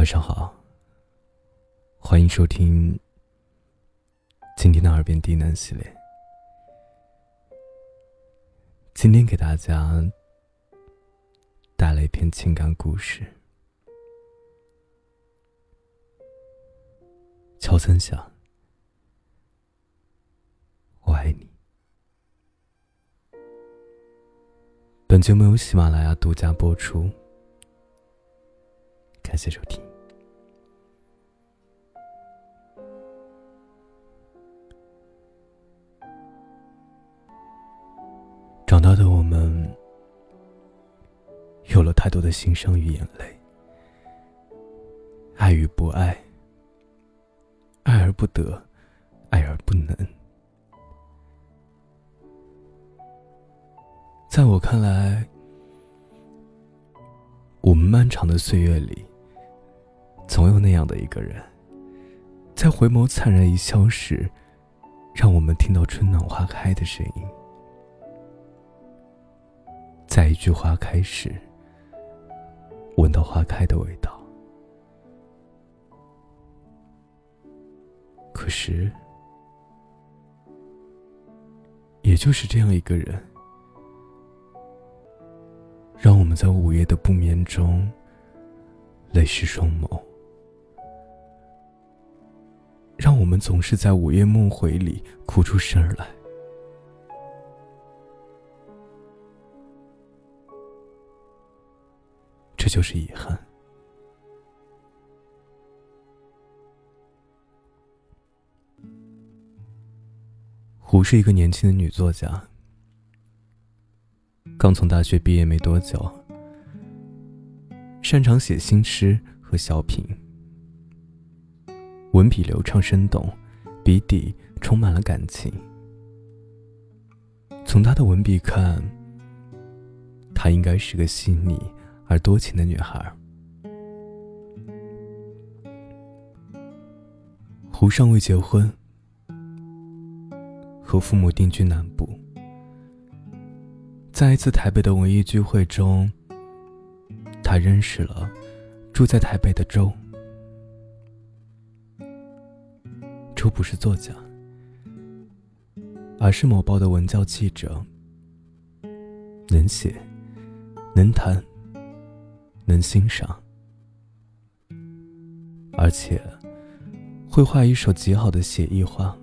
晚上好，欢迎收听今天的耳边低喃系列。今天给大家带来一篇情感故事。乔森想，我爱你。本节目由喜马拉雅独家播出。感谢收听。太多的心伤与眼泪，爱与不爱，爱而不得，爱而不能。在我看来，我们漫长的岁月里。总有那样的一个人，在回眸灿然一笑时，让我们听到春暖花开的声音；在一句花开时，闻到花开的味道。可是，也就是这样一个人，让我们在午夜的不眠中，泪湿双眸。让我们总是在午夜梦回里哭出声来，这就是遗憾。胡是一个年轻的女作家，刚从大学毕业没多久，擅长写新诗和小品。文笔流畅生动，笔底充满了感情。从她的文笔看，她应该是个细腻而多情的女孩。胡尚未结婚，和父母定居南部。在一次台北的文艺聚会中，他认识了住在台北的周。周不是作家，而是某报的文教记者。能写，能谈，能欣赏，而且会画一手极好的写意画。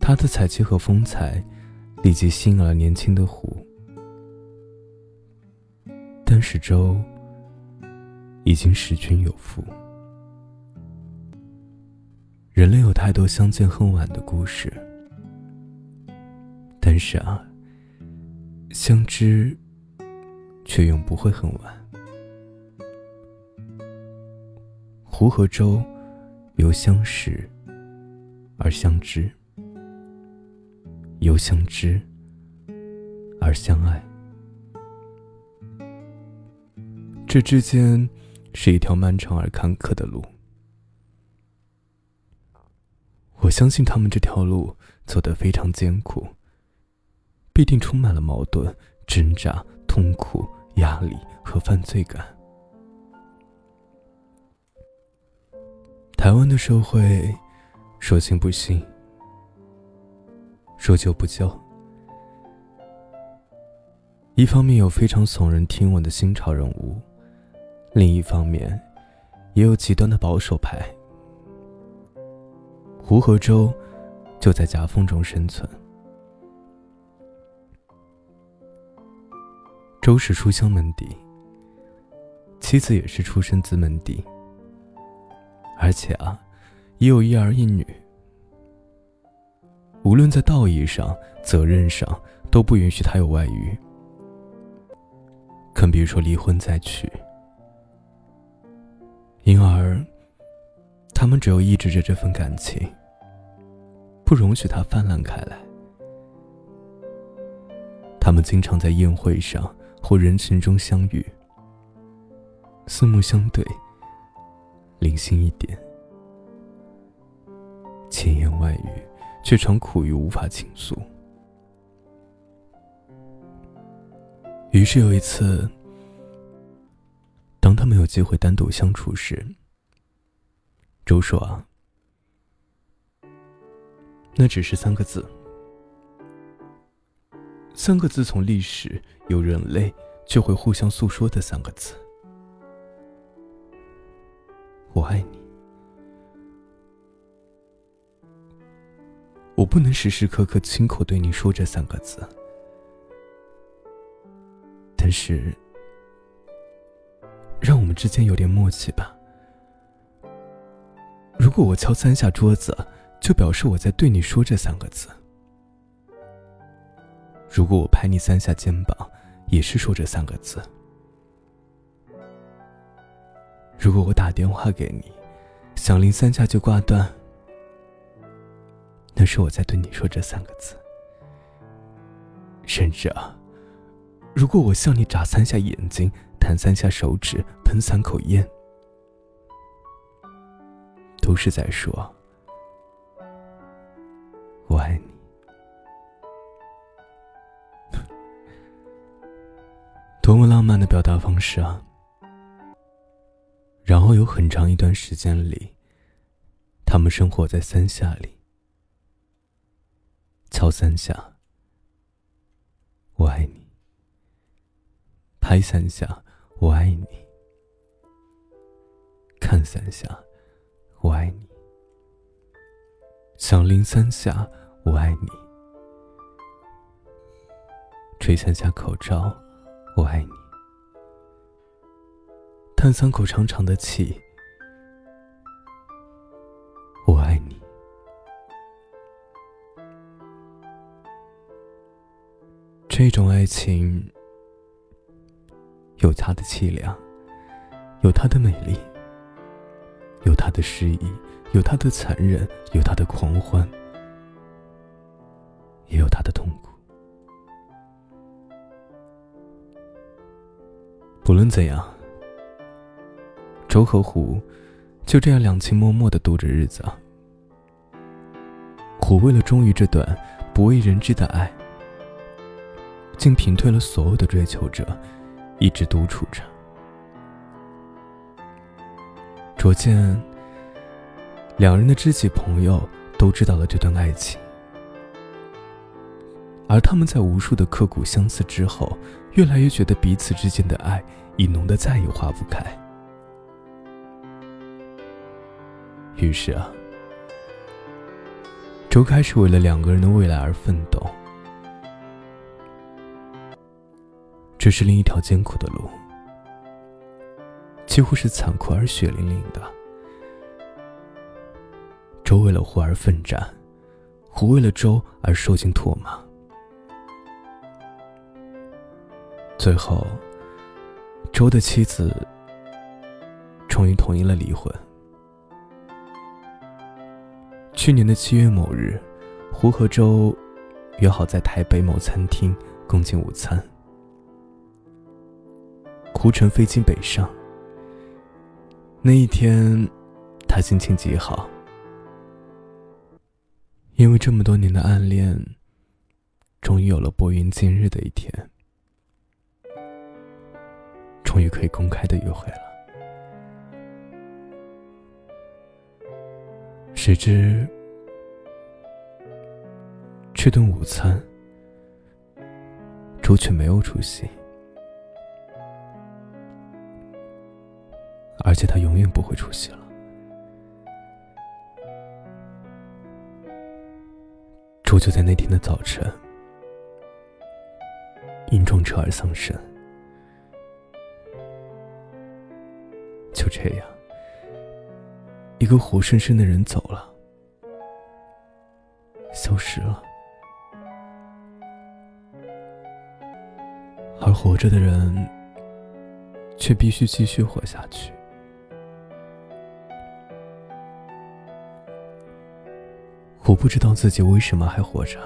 他的才气和风采立即吸引了年轻的胡，但是周已经识君有妇。人类有太多相见恨晚的故事，但是啊，相知却永不会很晚。湖和舟由相识而相知，由相知而相爱，这之间是一条漫长而坎坷的路。我相信他们这条路走得非常艰苦，必定充满了矛盾、挣扎、痛苦、压力和犯罪感。台湾的社会，说信不信，说救不救。一方面有非常耸人听闻的新潮人物，另一方面，也有极端的保守派。胡和周就在夹缝中生存。周氏书香门第，妻子也是出身自门第，而且啊，也有一儿一女。无论在道义上、责任上，都不允许他有外遇，更别说离婚再娶。因而，他们只有抑制着这份感情。不容许它泛滥开来。他们经常在宴会上或人群中相遇，四目相对，零星一点，千言万语，却常苦于无法倾诉。于是有一次，当他们有机会单独相处时，周说：“啊，那只是三个字，三个字从历史有人类就会互相诉说的三个字，我爱你。我不能时时刻刻亲口对你说这三个字，但是。”让我们之间有点默契吧。如果我敲三下桌子，就表示我在对你说这三个字；如果我拍你三下肩膀，也是说这三个字；如果我打电话给你，响铃三下就挂断，那是我在对你说这三个字。甚至啊，如果我向你眨三下眼睛。弹三下手指，喷三口烟，都是在说“我爱你”。多么浪漫的表达方式啊！然后有很长一段时间里，他们生活在三下里，敲三下“我爱你”，拍三下。我爱你，看三下，我爱你；响铃三下，我爱你；吹三下口哨，我爱你；叹三口长长的气，我爱你。这种爱情。有它的凄凉，有它的美丽，有它的诗意，有它的残忍，有它的狂欢，也有它的痛苦。不论怎样，周和虎就这样两情脉脉的度着日子啊。虎为了忠于这段不为人知的爱，竟屏退了所有的追求者。一直独处着，逐渐，两人的知己朋友都知道了这段爱情，而他们在无数的刻骨相思之后，越来越觉得彼此之间的爱已浓得再也化不开。于是啊，周开始为了两个人的未来而奋斗。这是另一条艰苦的路，几乎是残酷而血淋淋的。周为了虎而奋战，虎为了周而受尽唾骂，最后，周的妻子终于同意了离婚。去年的七月某日，胡和周约好在台北某餐厅共进午餐。胡乘飞机北上。那一天，他心情极好，因为这么多年的暗恋，终于有了拨云见日的一天，终于可以公开的约会了。谁知，这顿午餐，周却没有出席。而且他永远不会出席了。周就在那天的早晨，因撞车而丧生。就这样，一个活生生的人走了，消失了，而活着的人却必须继续活下去。我不知道自己为什么还活着。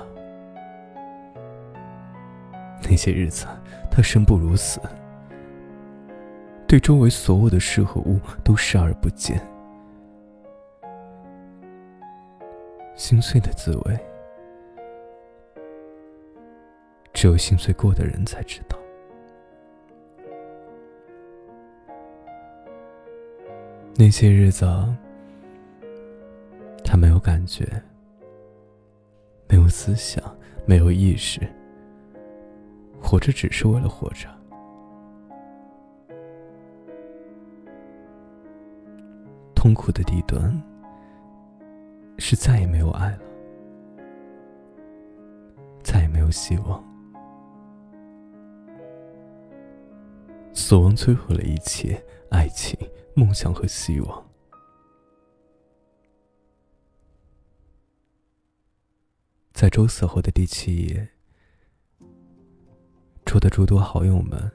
那些日子，他生不如死，对周围所有的事和物都视而不见，心碎的滋味，只有心碎过的人才知道。那些日子，他没有感觉，没有思想，没有意识，活着只是为了活着。痛苦的底端是再也没有爱了，再也没有希望。死亡摧毁了一切，爱情、梦想和希望。在周死后的第七夜，周的诸多好友们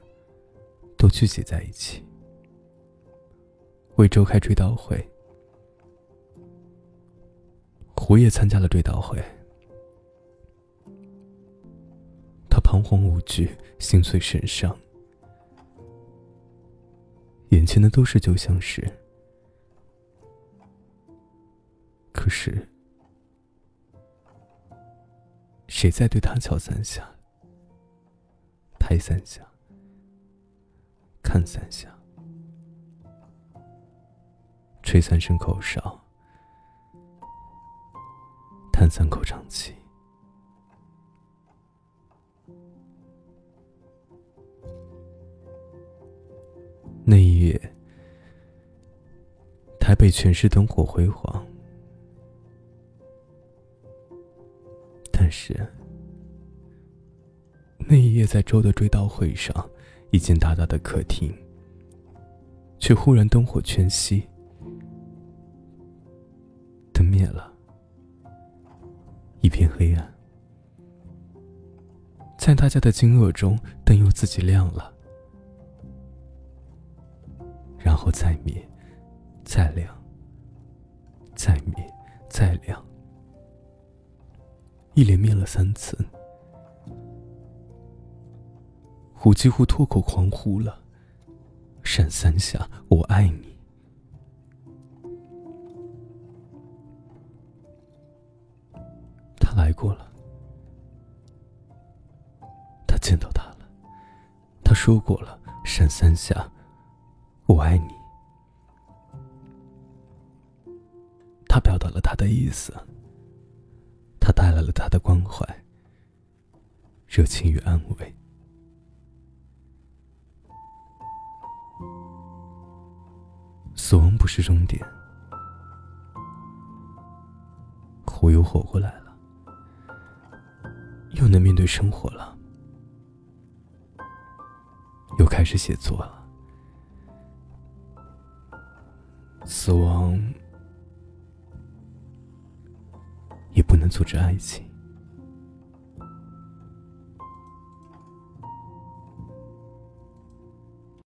都聚集在一起。为周开追悼会，胡也参加了追悼会。他彷徨无惧，心碎神伤，眼前的都是旧相识。可是，谁在对他敲三下、拍三下、看三下？吹三声口哨，叹三口长气。那一夜，台北全是灯火辉煌，但是那一夜在周的追悼会上，一间大大的客厅，却忽然灯火全熄。一片黑暗。在大家的惊愕中，灯又自己亮了，然后再灭，再亮，再灭，再亮，一连灭了三次。虎几乎脱口狂呼了：“闪三下，我爱你。”来过了，他见到他了，他说过了，闪三下，我爱你。他表达了他的意思，他带来了他的关怀、热情与安慰。死亡不是终点，活又活过来了。又能面对生活了，又开始写作了。死亡也不能阻止爱情。